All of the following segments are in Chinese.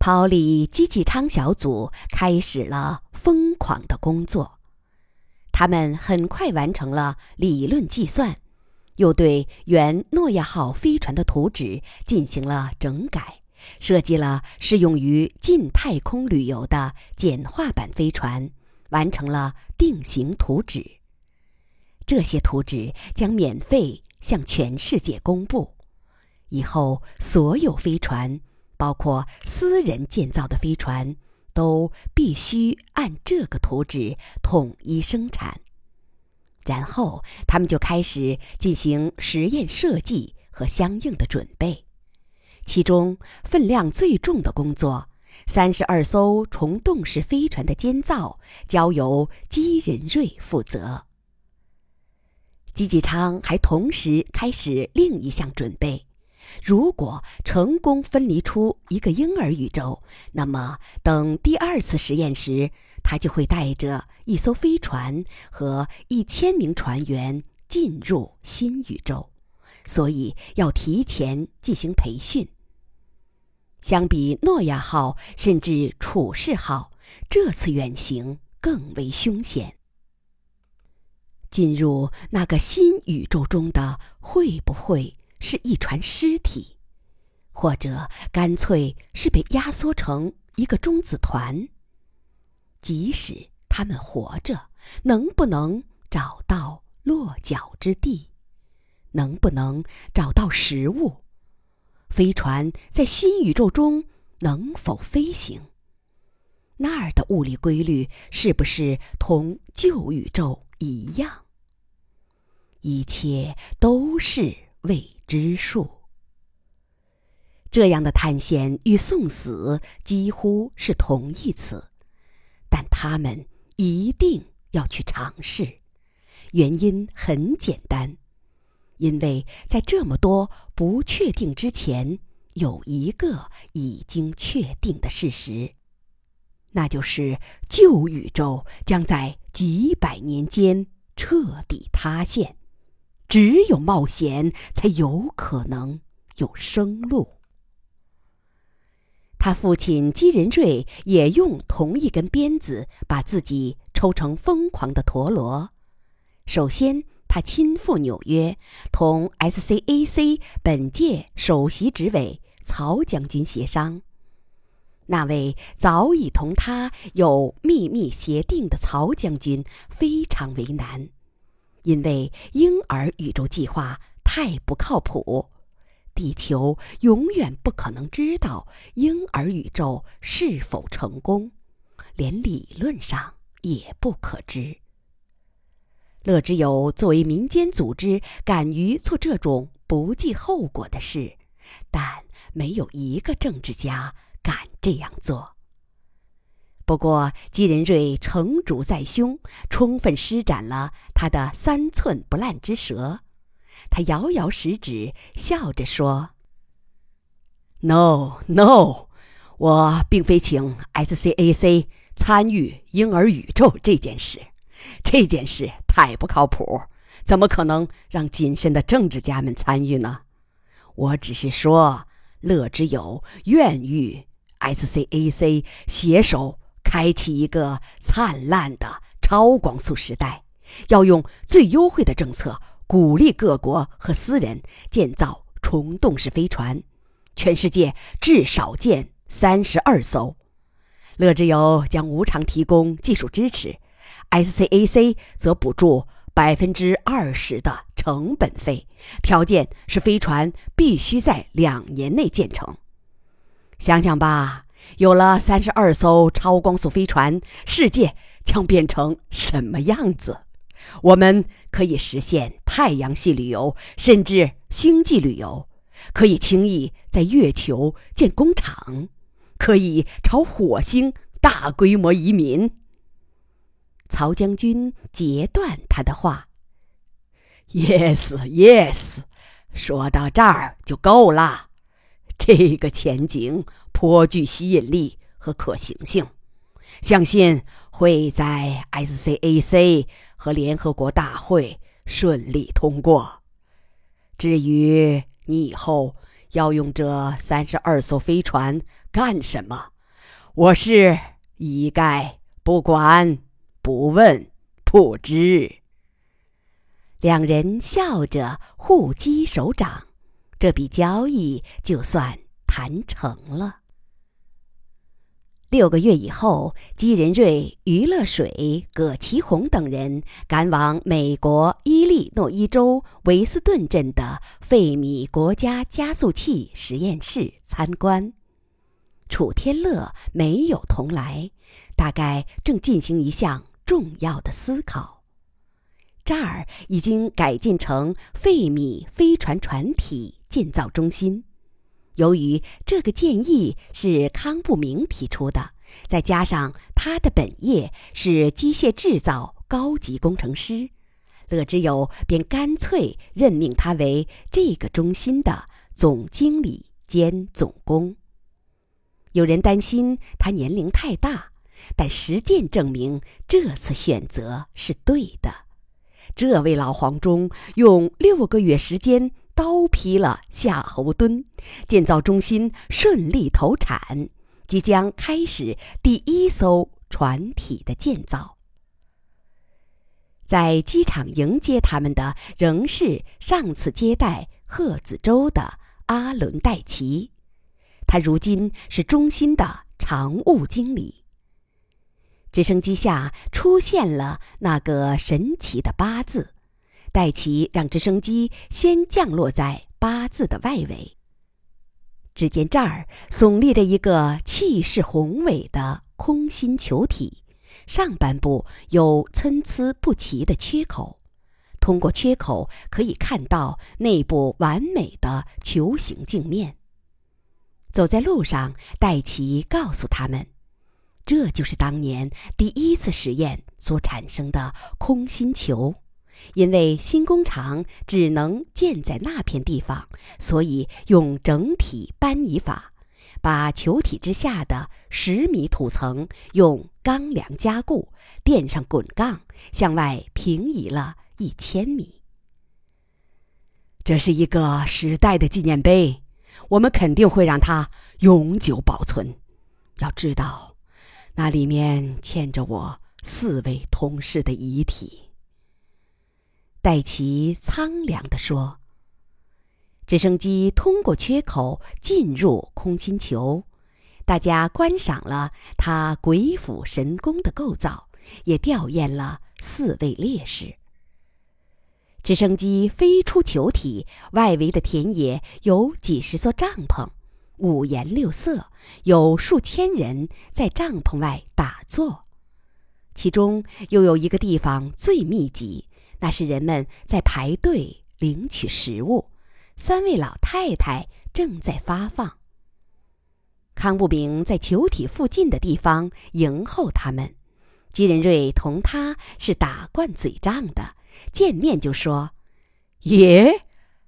抛离机器舱小组开始了疯狂的工作。他们很快完成了理论计算，又对原诺亚号飞船的图纸进行了整改，设计了适用于近太空旅游的简化版飞船，完成了定型图纸。这些图纸将免费向全世界公布。以后，所有飞船，包括私人建造的飞船，都必须按这个图纸统一生产。然后，他们就开始进行实验设计和相应的准备。其中分量最重的工作——三十二艘虫洞式飞船的建造，交由基仁瑞负责。吉吉昌还同时开始另一项准备。如果成功分离出一个婴儿宇宙，那么等第二次实验时，他就会带着一艘飞船和一千名船员进入新宇宙。所以要提前进行培训。相比诺亚号甚至楚士号，这次远行更为凶险。进入那个新宇宙中的会不会？是一船尸体，或者干脆是被压缩成一个中子团。即使他们活着，能不能找到落脚之地？能不能找到食物？飞船在新宇宙中能否飞行？那儿的物理规律是不是同旧宇宙一样？一切都是。未之术。这样的探险与送死几乎是同义词，但他们一定要去尝试。原因很简单，因为在这么多不确定之前，有一个已经确定的事实，那就是旧宇宙将在几百年间彻底塌陷。只有冒险，才有可能有生路。他父亲基仁瑞也用同一根鞭子把自己抽成疯狂的陀螺。首先，他亲赴纽约，同 SCAC 本届首席执委曹将军协商。那位早已同他有秘密协定的曹将军非常为难。因为婴儿宇宙计划太不靠谱，地球永远不可能知道婴儿宇宙是否成功，连理论上也不可知。乐之友作为民间组织，敢于做这种不计后果的事，但没有一个政治家敢这样做。不过，姬仁瑞成竹在胸，充分施展了他的三寸不烂之舌。他摇摇食指，笑着说：“No, no，我并非请 SCAC 参与婴儿宇宙这件事，这件事太不靠谱，怎么可能让谨慎的政治家们参与呢？我只是说，乐之友愿与 SCAC 携手。”开启一个灿烂的超光速时代，要用最优惠的政策鼓励各国和私人建造虫洞式飞船，全世界至少建三十二艘。乐之友将无偿提供技术支持，SCAC 则补助百分之二十的成本费，条件是飞船必须在两年内建成。想想吧。有了三十二艘超光速飞船，世界将变成什么样子？我们可以实现太阳系旅游，甚至星际旅游；可以轻易在月球建工厂；可以朝火星大规模移民。曹将军截断他的话：“Yes, yes，说到这儿就够了。这个前景。”颇具吸引力和可行性，相信会在 SCAC 和联合国大会顺利通过。至于你以后要用这三十二艘飞船干什么？我是一概不管、不问、不知。两人笑着互击手掌，这笔交易就算谈成了。六个月以后，姬仁瑞、余乐水、葛其红等人赶往美国伊利诺伊州维斯顿镇的费米国家加速器实验室参观。楚天乐没有同来，大概正进行一项重要的思考。这儿已经改建成费米飞船船体建造中心。由于这个建议是康不明提出的，再加上他的本业是机械制造高级工程师，乐之友便干脆任命他为这个中心的总经理兼总工。有人担心他年龄太大，但实践证明这次选择是对的。这位老黄忠用六个月时间。刀劈了夏侯惇，建造中心顺利投产，即将开始第一艘船体的建造。在机场迎接他们的仍是上次接待贺子洲的阿伦戴奇，他如今是中心的常务经理。直升机下出现了那个神奇的八字。戴奇让直升机先降落在八字的外围。只见这儿耸立着一个气势宏伟的空心球体，上半部有参差不齐的缺口，通过缺口可以看到内部完美的球形镜面。走在路上，戴奇告诉他们，这就是当年第一次实验所产生的空心球。因为新工厂只能建在那片地方，所以用整体搬移法，把球体之下的十米土层用钢梁加固，垫上滚杠，向外平移了一千米。这是一个时代的纪念碑，我们肯定会让它永久保存。要知道，那里面嵌着我四位同事的遗体。戴奇苍凉地说：“直升机通过缺口进入空心球，大家观赏了它鬼斧神工的构造，也吊唁了四位烈士。直升机飞出球体，外围的田野有几十座帐篷，五颜六色，有数千人在帐篷外打坐，其中又有一个地方最密集。”那是人们在排队领取食物，三位老太太正在发放。康不明在球体附近的地方迎候他们，吉仁瑞同他是打惯嘴仗的，见面就说：“耶，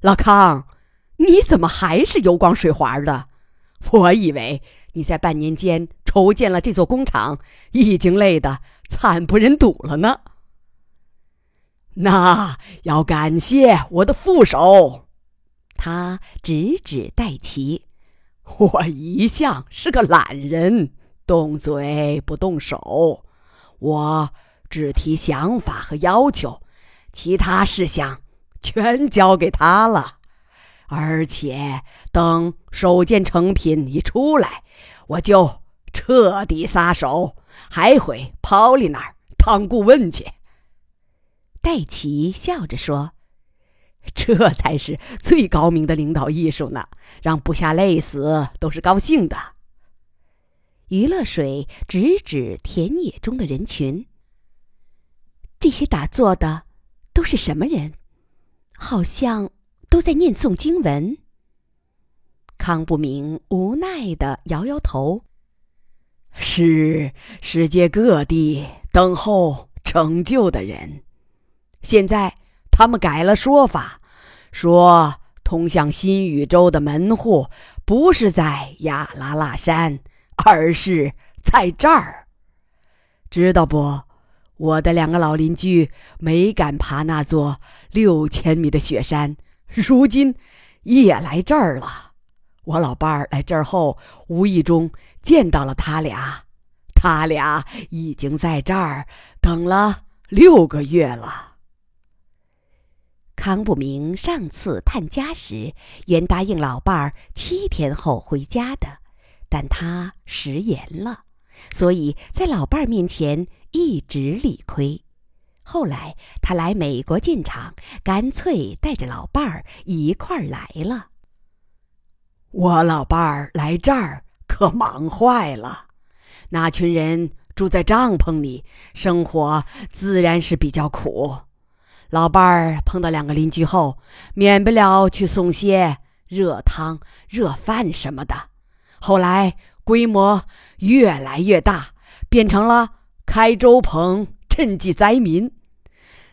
老康，你怎么还是油光水滑的？我以为你在半年间筹建了这座工厂，已经累得惨不忍睹了呢。”那要感谢我的副手，他指指戴奇。我一向是个懒人，动嘴不动手，我只提想法和要求，其他事项全交给他了。而且等首件成品一出来，我就彻底撒手，还回 Polly 那儿当顾问去。戴奇笑着说：“这才是最高明的领导艺术呢，让部下累死都是高兴的。”余乐水指指田野中的人群：“这些打坐的都是什么人？好像都在念诵经文。”康不明无奈的摇摇头：“是世界各地等候成就的人。”现在他们改了说法，说通向新宇宙的门户不是在亚拉拉山，而是在这儿。知道不？我的两个老邻居没敢爬那座六千米的雪山，如今也来这儿了。我老伴儿来这儿后，无意中见到了他俩，他俩已经在这儿等了六个月了。康不明上次探家时，原答应老伴儿七天后回家的，但他食言了，所以在老伴儿面前一直理亏。后来他来美国进厂，干脆带着老伴儿一块儿来了。我老伴儿来这儿可忙坏了，那群人住在帐篷里，生活自然是比较苦。老伴儿碰到两个邻居后，免不了去送些热汤、热饭什么的。后来规模越来越大，变成了开粥棚赈济灾民。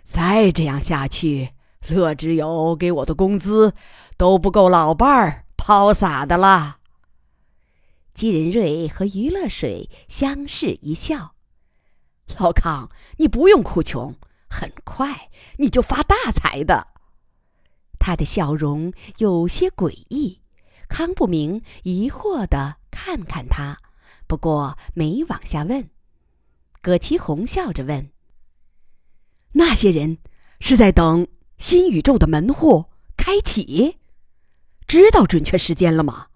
再这样下去，乐之友给我的工资都不够老伴儿。抛洒的了。季仁瑞和于乐水相视一笑：“老康，你不用哭穷，很快你就发大财的。”他的笑容有些诡异。康不明疑惑的看看他，不过没往下问。葛其红笑着问：“那些人是在等新宇宙的门户开启？”知道准确时间了吗？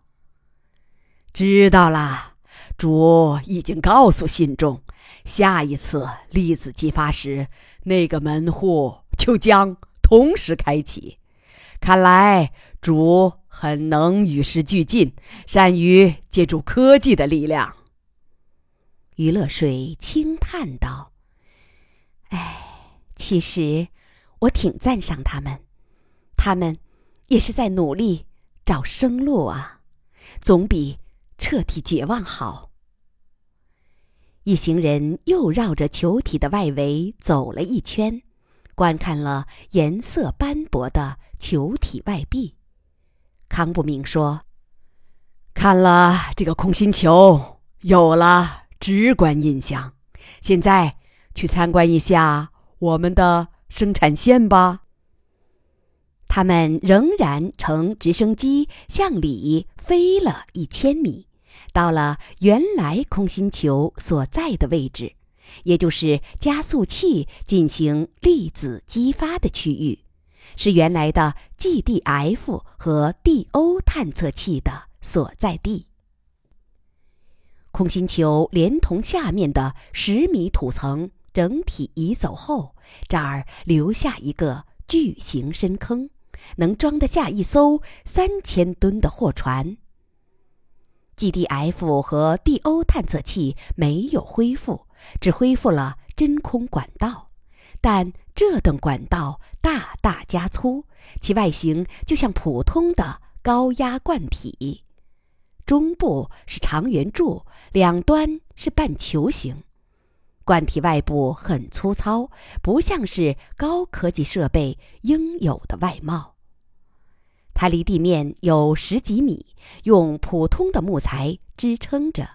知道了，主已经告诉信众，下一次粒子激发时，那个门户就将同时开启。看来主很能与时俱进，善于借助科技的力量。余乐水轻叹道：“哎，其实我挺赞赏他们，他们也是在努力。”找生路啊，总比彻底绝望好。一行人又绕着球体的外围走了一圈，观看了颜色斑驳的球体外壁。康不明说：“看了这个空心球，有了直观印象。现在去参观一下我们的生产线吧。”他们仍然乘直升机向里飞了一千米，到了原来空心球所在的位置，也就是加速器进行粒子激发的区域，是原来的 GDF 和 DO 探测器的所在地。空心球连同下面的十米土层整体移走后，这儿留下一个巨型深坑。能装得下一艘三千吨的货船。GDF 和 DO 探测器没有恢复，只恢复了真空管道，但这等管道大大加粗，其外形就像普通的高压罐体，中部是长圆柱，两端是半球形。罐体外部很粗糙，不像是高科技设备应有的外貌。它离地面有十几米，用普通的木材支撑着。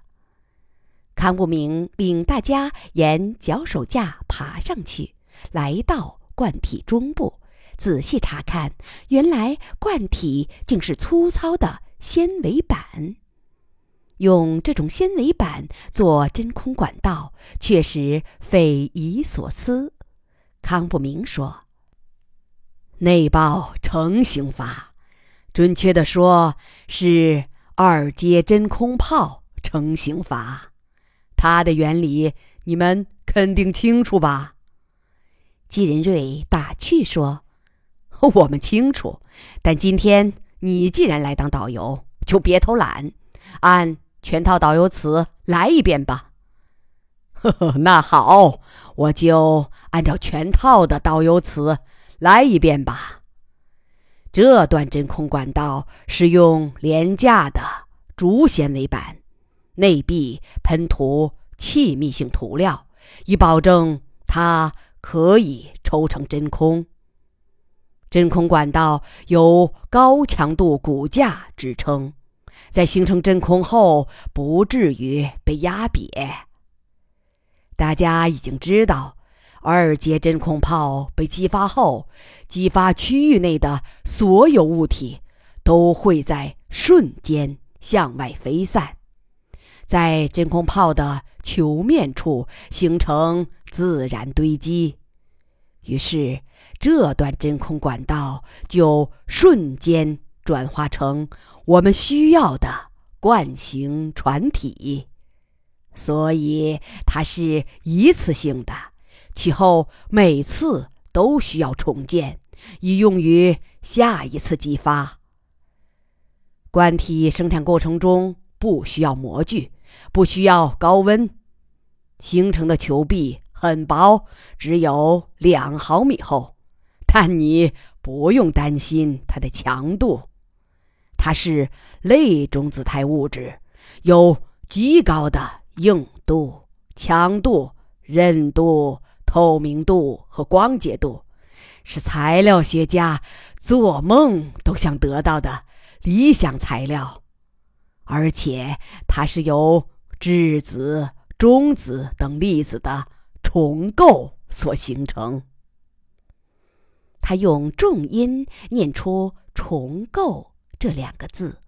康不明领大家沿脚手架爬上去，来到罐体中部，仔细查看，原来罐体竟是粗糙的纤维板。用这种纤维板做真空管道，确实匪夷所思。康不明说：“内爆成型法，准确的说是二阶真空炮成型法。它的原理你们肯定清楚吧？”季仁瑞打趣说：“我们清楚，但今天你既然来当导游，就别偷懒，按。”全套导游词来一遍吧。呵呵，那好，我就按照全套的导游词来一遍吧。这段真空管道是用廉价的竹纤维板，内壁喷涂气密性涂料，以保证它可以抽成真空。真空管道由高强度骨架支撑。在形成真空后，不至于被压瘪。大家已经知道，二阶真空炮被激发后，激发区域内的所有物体都会在瞬间向外飞散，在真空泡的球面处形成自然堆积。于是，这段真空管道就瞬间转化成我们需要的惯性船体，所以它是一次性的，其后每次都需要重建，以用于下一次激发。管体生产过程中不需要模具，不需要高温，形成的球壁。很薄，只有两毫米厚，但你不用担心它的强度。它是类中子态物质，有极高的硬度、强度、韧度、透明度和光洁度，是材料学家做梦都想得到的理想材料。而且它是由质子、中子等粒子的。重构所形成。他用重音念出“重构”这两个字。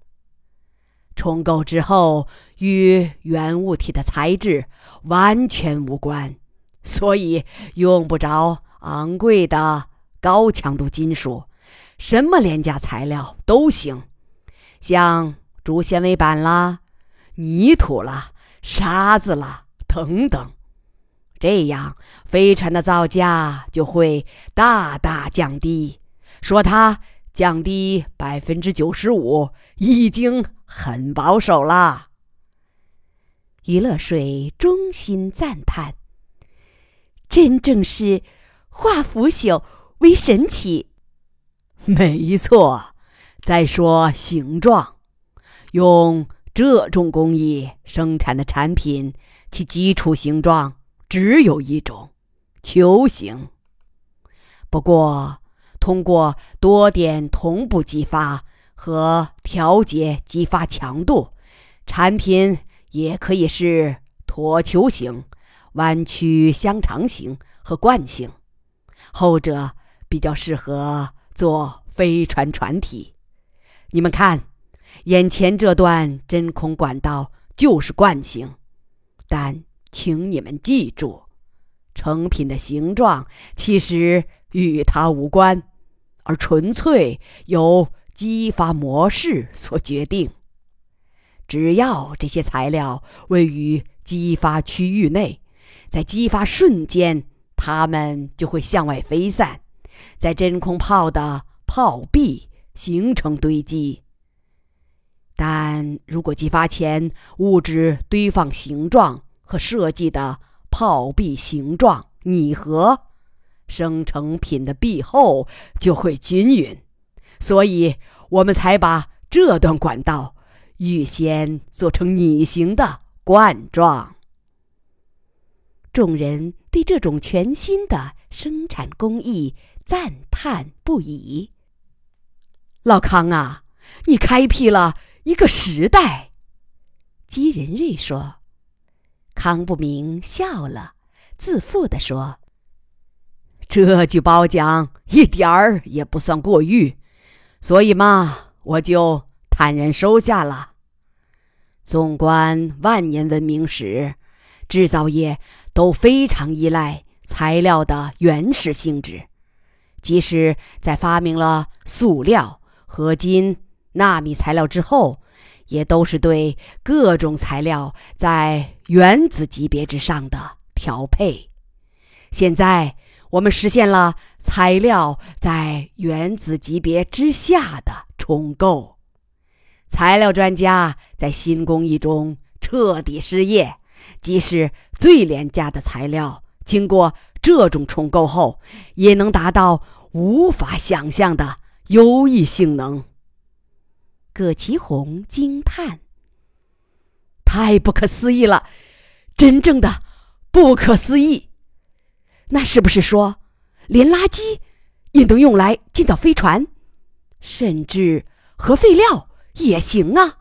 重构之后，与原物体的材质完全无关，所以用不着昂贵的高强度金属，什么廉价材料都行，像竹纤维板啦、泥土啦、沙子啦等等。这样，飞船的造价就会大大降低。说它降低百分之九十五，已经很保守了。余乐水衷心赞叹：“真正是化腐朽为神奇。”没错。再说形状，用这种工艺生产的产品，其基础形状。只有一种球形。不过，通过多点同步激发和调节激发强度，产品也可以是椭球形、弯曲香肠形和惯性。后者比较适合做飞船船体。你们看，眼前这段真空管道就是惯性，但。请你们记住，成品的形状其实与它无关，而纯粹由激发模式所决定。只要这些材料位于激发区域内，在激发瞬间，它们就会向外飞散，在真空泡的泡壁形成堆积。但如果激发前物质堆放形状，和设计的泡壁形状拟合，生成品的壁厚就会均匀，所以我们才把这段管道预先做成拟形的冠状。众人对这种全新的生产工艺赞叹不已。老康啊，你开辟了一个时代。姬仁瑞说。康不明笑了，自负地说：“这句褒奖一点儿也不算过誉，所以嘛，我就坦然收下了。纵观万年文明史，制造业都非常依赖材料的原始性质，即使在发明了塑料、合金、纳米材料之后。”也都是对各种材料在原子级别之上的调配。现在我们实现了材料在原子级别之下的重构。材料专家在新工艺中彻底失业，即使最廉价的材料，经过这种重构后，也能达到无法想象的优异性能。葛其红惊叹：“太不可思议了，真正的不可思议！那是不是说，连垃圾也能用来建造飞船，甚至核废料也行啊？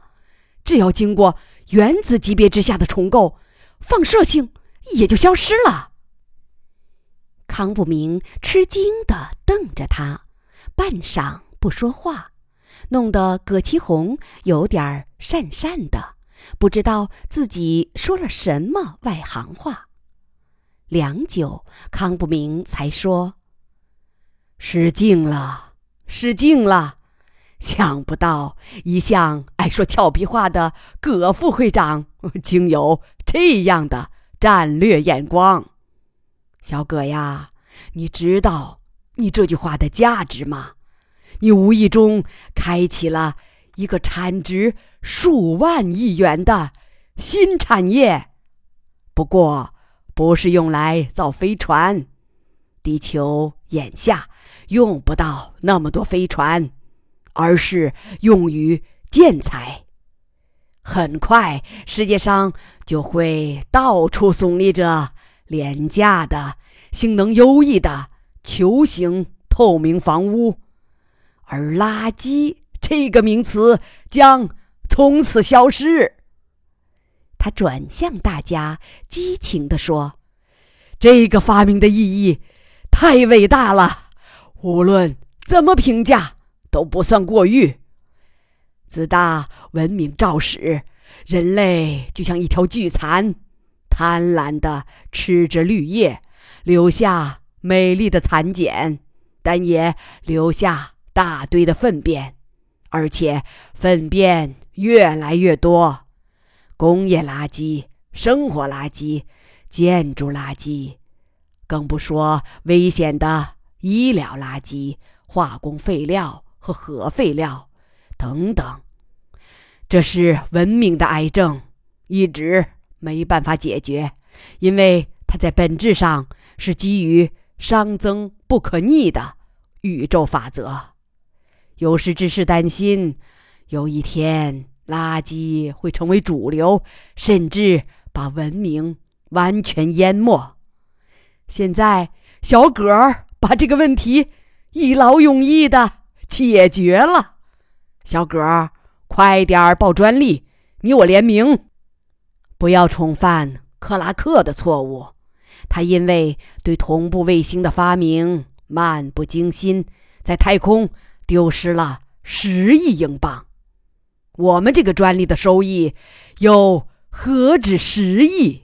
只要经过原子级别之下的重构，放射性也就消失了。”康不明吃惊的瞪着他，半晌不说话。弄得葛其红有点讪讪的，不知道自己说了什么外行话。良久，康不明才说：“失敬了，失敬了。想不到一向爱说俏皮话的葛副会长，竟有这样的战略眼光。小葛呀，你知道你这句话的价值吗？你无意中开启了一个产值数万亿元的新产业。不过，不是用来造飞船，地球眼下用不到那么多飞船。”而是用于建材。很快，世界上就会到处耸立着廉价的、性能优异的球形透明房屋，而“垃圾”这个名词将从此消失。他转向大家，激情地说：“这个发明的意义太伟大了，无论怎么评价。”都不算过誉。自大文明肇始，人类就像一条巨蚕，贪婪地吃着绿叶，留下美丽的蚕茧，但也留下大堆的粪便，而且粪便越来越多。工业垃圾、生活垃圾、建筑垃圾，更不说危险的医疗垃圾、化工废料。和核废料，等等，这是文明的癌症，一直没办法解决，因为它在本质上是基于熵增不可逆的宇宙法则。有识之士担心，有一天垃圾会成为主流，甚至把文明完全淹没。现在，小葛把这个问题一劳永逸的。解决了，小葛，快点报专利！你我联名，不要重犯克拉克的错误。他因为对同步卫星的发明漫不经心，在太空丢失了十亿英镑。我们这个专利的收益又何止十亿？